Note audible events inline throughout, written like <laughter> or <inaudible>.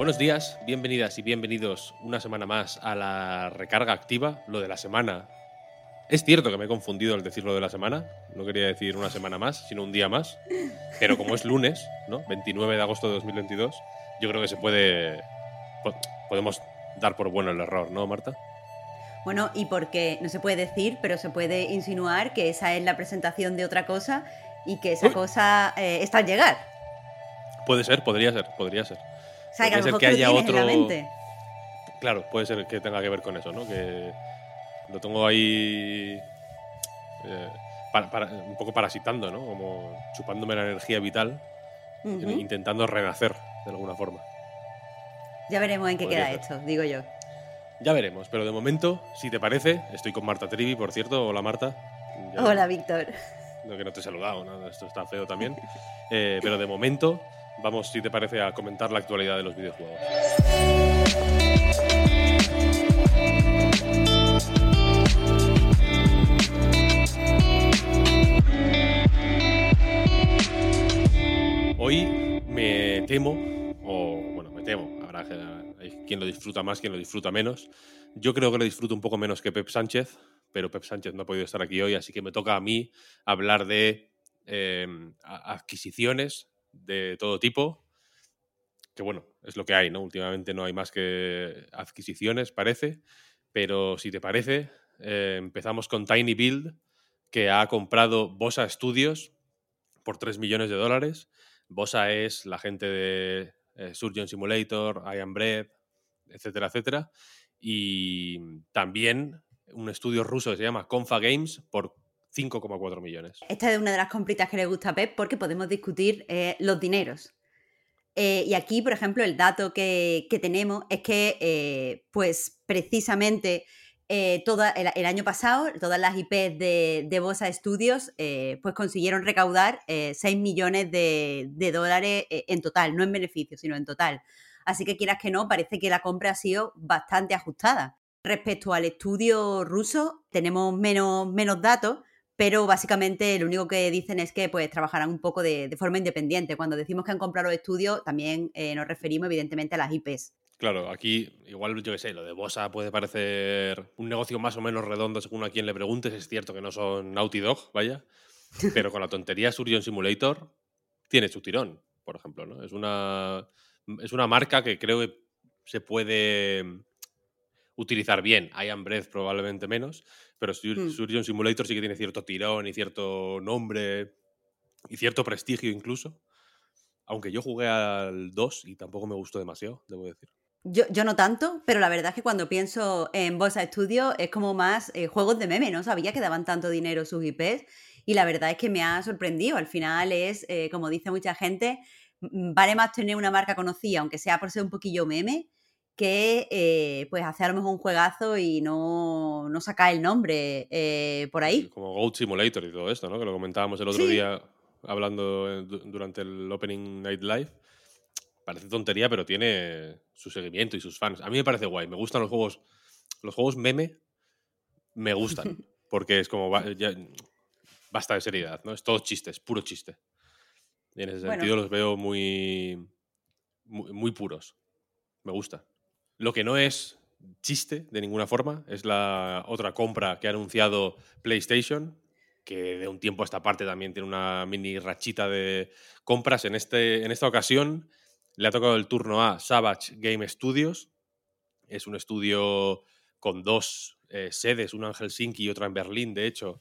Buenos días, bienvenidas y bienvenidos una semana más a la recarga activa, lo de la semana. Es cierto que me he confundido al decir lo de la semana, no quería decir una semana más, sino un día más, pero como es lunes, ¿no? 29 de agosto de 2022, yo creo que se puede po- podemos dar por bueno el error, ¿no, Marta? Bueno, y porque no se puede decir, pero se puede insinuar que esa es la presentación de otra cosa y que esa Uy. cosa eh, está al llegar. Puede ser, podría ser, podría ser. O sea, que a lo mejor haya tienes en la otro- mente. Claro, puede ser que tenga que ver con eso, ¿no? Que lo tengo ahí eh, para- para- un poco parasitando, ¿no? Como chupándome la energía vital, intentando renacer de alguna forma. Ya veremos en qué Podría queda ser. esto, digo yo. Ya veremos, pero de momento, si te parece, estoy con Marta Trivi, por cierto. Hola Marta. Ya- Hola, Víctor. No, que no te he saludado, ¿no? esto está feo también. Eh, pero de momento, vamos, si te parece, a comentar la actualidad de los videojuegos. Hoy me temo, o bueno, me temo, habrá quien lo disfruta más, quien lo disfruta menos. Yo creo que lo disfruto un poco menos que Pep Sánchez, pero Pep Sánchez no ha podido estar aquí hoy, así que me toca a mí hablar de eh, adquisiciones de todo tipo, que bueno, es lo que hay, ¿no? Últimamente no hay más que adquisiciones, parece, pero si te parece, eh, empezamos con Tiny Build, que ha comprado Bosa Studios por 3 millones de dólares. Bosa es la gente de eh, Surgeon Simulator, I Am Bread, etcétera, etcétera. Y también un estudio ruso que se llama Confa Games por 5,4 millones. Esta es una de las compritas que le gusta a Pep porque podemos discutir eh, los dineros. Eh, y aquí, por ejemplo, el dato que, tenemos es que, eh, pues precisamente el, año pasado, todas las IPs de, Bosa Studios, pues consiguieron recaudar eh, 6 millones de, dólares en total, no en beneficio, sino en total. Así que quieras que no, parece que la compra ha sido bastante ajustada. Respecto al estudio ruso, tenemos menos, menos datos, pero básicamente lo único que dicen es que pues trabajarán un poco de, de forma independiente. Cuando decimos que han comprado los estudios, también eh, nos referimos evidentemente a las IPs. Claro, aquí igual yo que sé, lo de Bosa puede parecer un negocio más o menos redondo según a quien le preguntes. Es cierto que no son Naughty Dog, vaya, <laughs> pero con la tontería Surgeon Simulator tiene su tirón, por ejemplo, ¿no? Es una, es una marca que creo que se puede utilizar bien. I Am Breath probablemente menos, pero Hmm. Surgeon Simulator sí que tiene cierto tirón y cierto nombre y cierto prestigio incluso. Aunque yo jugué al 2 y tampoco me gustó demasiado, debo decir. Yo, yo no tanto, pero la verdad es que cuando pienso en Bosa Studios es como más eh, juegos de meme, no sabía que daban tanto dinero sus IPs y la verdad es que me ha sorprendido. Al final es, eh, como dice mucha gente, mm, vale más tener una marca conocida, aunque sea por ser un poquillo meme, que eh, pues hacer a lo mejor un juegazo y no, no sacar el nombre eh, por ahí. Como Goat Simulator y todo esto, ¿no? Que lo comentábamos el otro Sí. día hablando eh, du- durante el Opening Night Live. Parece tontería, pero tiene su seguimiento y sus fans. A mí me parece guay. Me gustan los juegos. Los juegos meme me gustan. <laughs> Porque es como. ya- basta de seriedad, ¿no? Es todo chiste, es puro chiste. Y en ese Bueno. sentido los veo muy, muy. muy puros. Me gusta. Lo que no es chiste de ninguna forma es la otra compra que ha anunciado PlayStation, que de un tiempo a esta parte también tiene una mini rachita de compras. En, este, en esta ocasión le ha tocado el turno a Savage Game Studios. Es un estudio con dos eh, sedes, una en Helsinki y otra en Berlín, de hecho,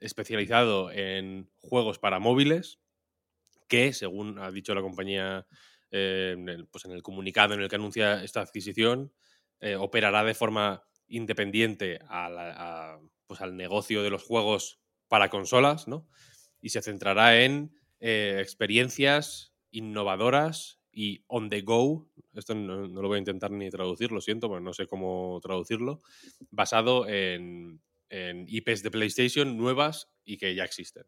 especializado en juegos para móviles, que, según ha dicho la compañía eh, en, el, pues en el comunicado en el que anuncia esta adquisición, eh, operará de forma independiente a pues al negocio de los juegos para consolas, ¿no? Y se centrará en eh, experiencias innovadoras y on the go, esto no, lo voy a intentar ni traducir, lo siento, porque no sé cómo traducirlo, basado en IPs de PlayStation nuevas y que ya existen.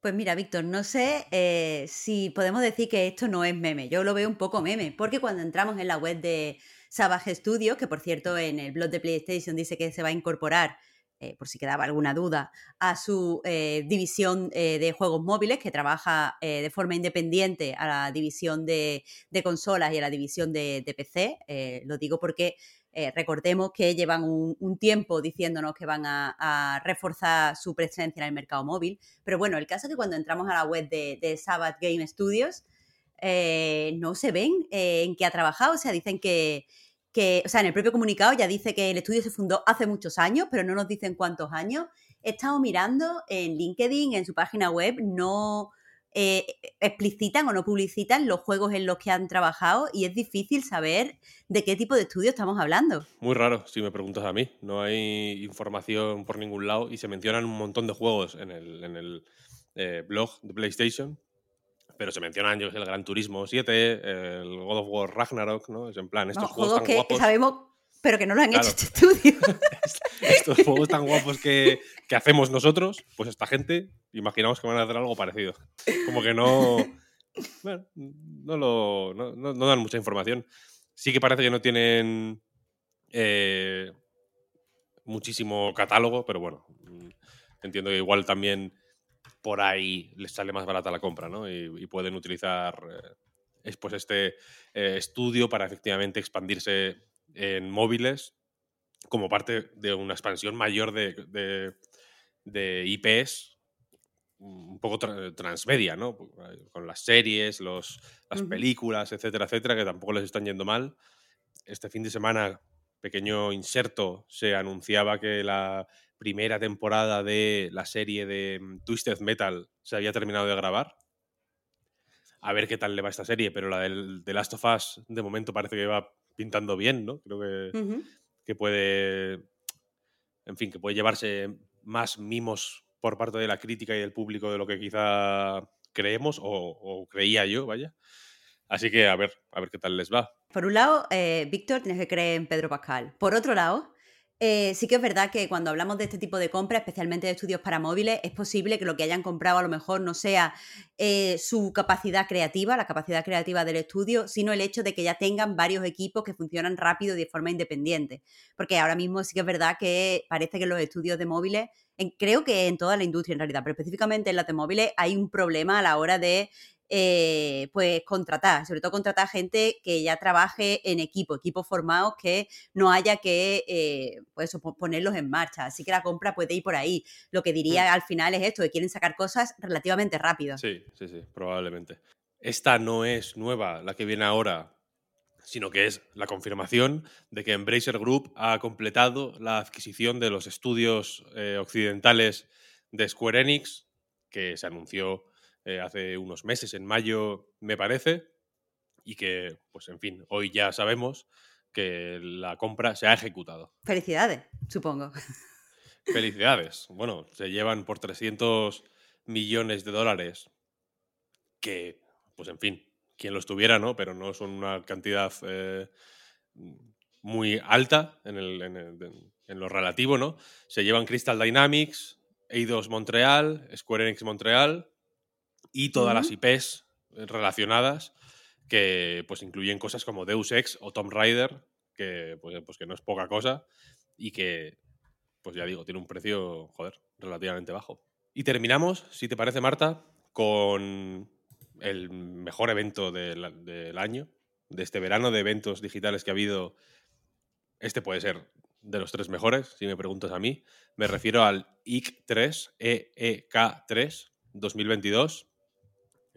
Pues mira, Víctor, no sé eh, si podemos decir que esto no es meme. Yo lo veo un poco meme, porque cuando entramos en la web de Savage Studios, que por cierto en el blog de PlayStation dice que se va a incorporar, eh, por si quedaba alguna duda, a su eh, división de juegos móviles, que trabaja de forma independiente a la división de, consolas y a la división de, de PC. lo digo porque eh, recordemos que llevan un, tiempo diciéndonos que van a, reforzar su presencia en el mercado móvil, pero bueno, el caso es que cuando entramos a la web de, Sabbath Game Studios, eh, no se ven eh, en qué ha trabajado, o sea, dicen que, que, o sea, en el propio comunicado ya dice que el estudio se fundó hace muchos años, pero no nos dicen cuántos años. He estado mirando en LinkedIn, en su página web, no, eh, explicitan o no publicitan los juegos en los que han trabajado y es difícil saber de qué tipo de estudio estamos hablando. Muy raro, si me preguntas a mí. No hay información por ningún lado y se mencionan un montón de juegos en el, eh, blog de PlayStation, pero se mencionan yo el Gran Turismo 7, el God of War Ragnarok, ¿no? Es en plan, estos juegos, que guapos. sabemos pero que no lo han hecho este estudio. <laughs> <laughs> Estos juegos tan guapos que, hacemos nosotros, pues esta gente, imaginamos que van a hacer algo parecido. Como que no. Bueno, no, lo, no, dan mucha información. Sí que parece que no tienen eh, muchísimo catálogo, pero bueno, entiendo que igual también por ahí les sale más barata la compra, ¿no? Y, pueden utilizar eh, pues este eh, estudio para efectivamente expandirse en móviles como parte de una expansión mayor de, de, IPs un poco transmedia, ¿no? Con las series, los, las películas, etcétera, etcétera, que tampoco les están yendo mal. Este fin de semana, pequeño inserto, se anunciaba que la primera temporada de la serie de mm, Twisted Metal se había terminado de grabar. A ver qué tal le va esta serie, pero la del The Last of Us de momento parece que va pintando bien, ¿no? Creo que, que puede, en fin, que puede llevarse más mimos por parte de la crítica y del público de lo que quizá creemos o, creía yo, vaya. Así que a ver, a ver qué tal les va. Por un lado, eh, Víctor, tienes que creer en Pedro Pascal. Por otro lado, eh, sí que es verdad que cuando hablamos de este tipo de compras, especialmente de estudios para móviles, es posible que lo que hayan comprado a lo mejor no sea eh, su capacidad creativa, la capacidad creativa del estudio, sino el hecho de que ya tengan varios equipos que funcionan rápido y de forma independiente. Porque ahora mismo sí que es verdad que parece que los estudios de móviles, creo que en toda la industria en realidad, pero específicamente en las de móviles hay un problema a la hora de eh, pues contratar, sobre todo contratar gente que ya trabaje en equipo, equipos formados que no haya que eh, pues ponerlos en marcha. Así que la compra puede ir por ahí. Lo que mm. diría al final es esto, que quieren sacar cosas relativamente rápido. Sí, sí, sí, probablemente. Esta no es nueva, la que viene ahora, sino que es la confirmación de que Embracer Group ha completado la adquisición de los estudios eh, occidentales de Square Enix, que se anunció eh, hace unos meses, en mayo me parece, y que, pues en fin, hoy ya sabemos que la compra se ha ejecutado. Felicidades, supongo. Felicidades. Bueno, se llevan por 300 millones de dólares, que, pues en fin, quien los tuviera, ¿no? Pero no son una cantidad eh, muy alta en, en, lo relativo, ¿no? Se llevan Crystal Dynamics, Eidos Montreal, Square Enix Montreal, y todas las IPs relacionadas que pues incluyen cosas como Deus Ex o Tomb Raider, que pues, pues, que no es poca cosa y que, pues ya digo, tiene un precio, joder, relativamente bajo. Y terminamos, si te parece, Marta, con el mejor evento del, del año, de este verano de eventos digitales que ha habido. Este puede ser de los tres mejores, si me preguntas a mí. Me refiero al IC 3, EEK 3 2022,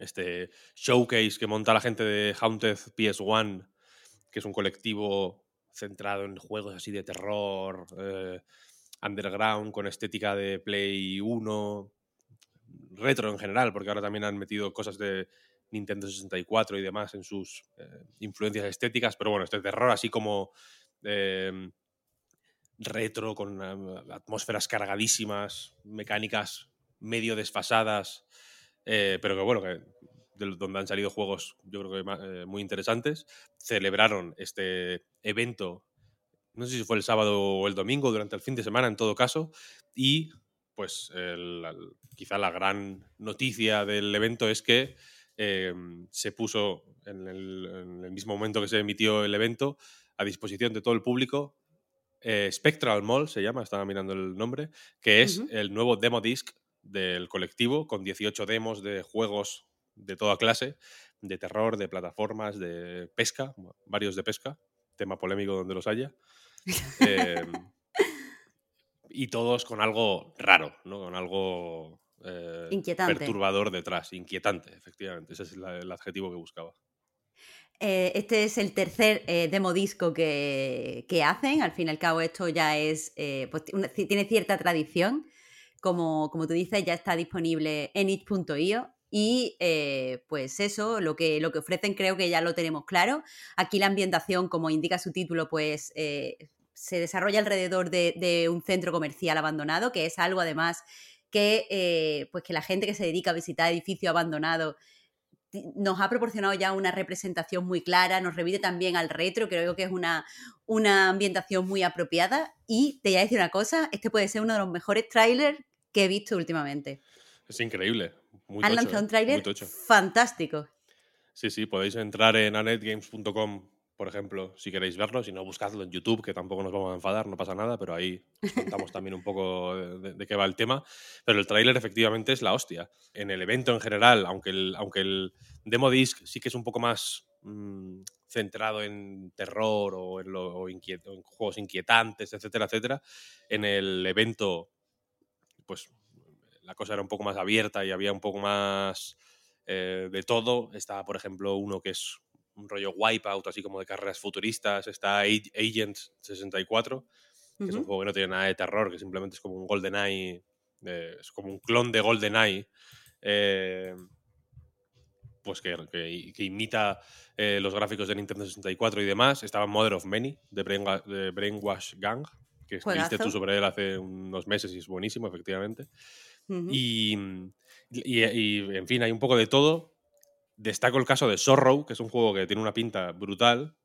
este showcase que monta la gente de Haunted PS1, que es un colectivo centrado en juegos así de terror, eh, underground, con estética de Play 1, retro en general, porque ahora también han metido cosas de Nintendo 64 y demás en sus eh, influencias estéticas, pero bueno, este terror así como em, retro, con atmósferas cargadísimas, mecánicas medio desfasadas, eh, pero que bueno, que donde han salido juegos yo creo que muy interesantes. Celebraron este evento, no sé si fue el sábado o el domingo, durante el fin de semana en todo caso, y pues quizá la gran noticia del evento es que em, se puso en el, mismo momento que se emitió el evento a disposición de todo el público eh, Spectral Mall se llama, estaba mirando el nombre, que es el nuevo demo disc del colectivo con 18 demos de juegos de toda clase, de terror, de plataformas, de pesca, varios de pesca, tema polémico donde los haya. Em, <laughs> y todos con algo raro, ¿no? Con algo eh, perturbador detrás, inquietante, efectivamente. Ese es el adjetivo que buscaba. Eh, este es el tercer eh, demo disco que, hacen. Al fin y al cabo, esto ya es. pues tiene cierta tradición. Como, como tú dices, ya está disponible en it.io. Y pues eso, lo que, lo que ofrecen creo que ya lo tenemos claro. Aquí la ambientación, como indica su título, pues se desarrolla alrededor de, un centro comercial abandonado, que es algo además que, eh, pues que la gente que se dedica a visitar edificios abandonados nos ha proporcionado ya una representación muy clara, nos revive también al retro, creo que es una, una ambientación muy apropiada y te voy a decir una cosa, este puede ser uno de los mejores trailers que he visto últimamente. Es increíble. Muy Han lanzado un ¿eh? tráiler fantástico. Sí, sí, podéis entrar en anetgames.com por ejemplo, si queréis verlo, si no, buscadlo en YouTube, que tampoco nos vamos a enfadar, no pasa nada, pero ahí contamos <laughs> también un poco de, qué va el tema. Pero el tráiler efectivamente es la hostia. En el evento en general, aunque el, aunque el demo disc sí que es un poco más mm, centrado en terror o en, lo, en juegos inquietantes, etcétera, etcétera, en el evento, pues la cosa era un poco más abierta y había un poco más eh, de todo. Estaba, por ejemplo, uno que es un rollo Wipeout, así como de carreras futuristas. Está Agents 64, que es un juego que no tiene nada de terror, que simplemente es como un GoldenEye, eh, es como un clon de GoldenEye. Eh, pues que, que, imita eh, los gráficos de Nintendo 64 y demás. Estaba Mother of Many, de, Brainwash Gang, que escribiste tú sobre él hace unos meses y es buenísimo, efectivamente. y, y, en fin, hay un poco de todo. Destaco el caso de Sorrow, que es un juego que tiene una pinta brutal,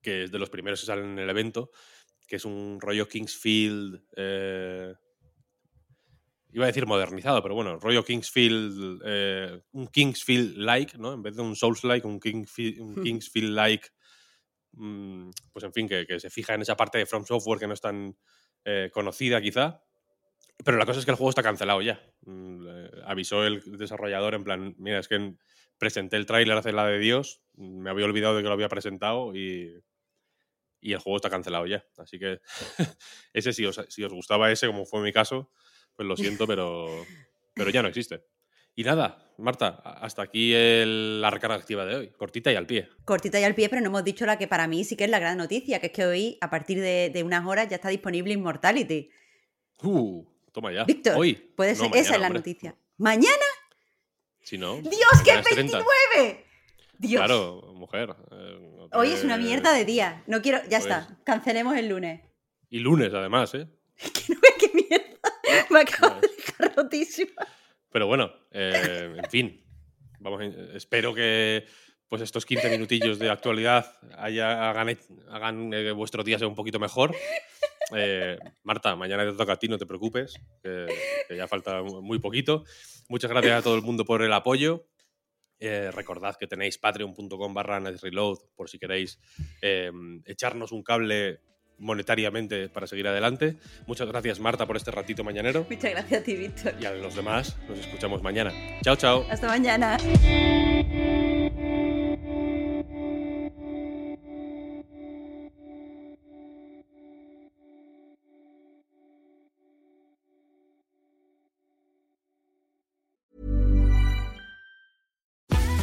que es de los primeros que salen en el evento, que es un rollo Kingsfield. Eh, iba a decir modernizado, pero bueno, rollo Kingsfield. Eh, un Kingsfield-like, ¿no? En vez de un Souls-like, un, hmm. Kingsfield-like. Mm, pues en fin, que, se fija en esa parte de From Software que no es tan eh, conocida, quizá. Pero la cosa es que el juego está cancelado ya. Mm, avisó el desarrollador en plan, mira, es que presenté el tráiler hace la de Dios, me había olvidado de que lo había presentado y, y el juego está cancelado ya. Así que <laughs> ese si os, si os gustaba ese, como fue mi caso, pues lo siento, pero, pero ya no existe. Y nada, Marta, hasta aquí la recarga activa de hoy. Cortita y al pie. Cortita y al pie, pero no hemos dicho la que para mí sí que es la gran noticia, que es que hoy, a partir de, unas horas, ya está disponible Immortality. Uh, toma ya. Víctor, hoy. Puede ser, esa es la noticia. ¿Mañana? no. ¡Dios, que es 29! Dios. Claro, mujer. Eh, Hoy es una mierda de día. No quiero. Ya está. Pues Cancelemos el lunes. Y lunes, además, ¿eh? <laughs> que no qué mierda. Me acabo de dejar rotísima. Pero bueno, eh, en fin. Vamos, espero que pues estos 15 minutillos de actualidad hagan, hagan eh, vuestro día sea un poquito mejor. Marta, mañana te toca a ti, no te preocupes, que, que ya falta muy poquito. Muchas gracias a todo el mundo por el apoyo. Eh, recordad que tenéis patreon.com barra reload por si queréis echarnos un cable monetariamente para seguir adelante. Muchas gracias Marta por este ratito mañanero. Muchas gracias a ti, Víctor. Y a los demás nos escuchamos mañana. Chao, chao. Hasta mañana.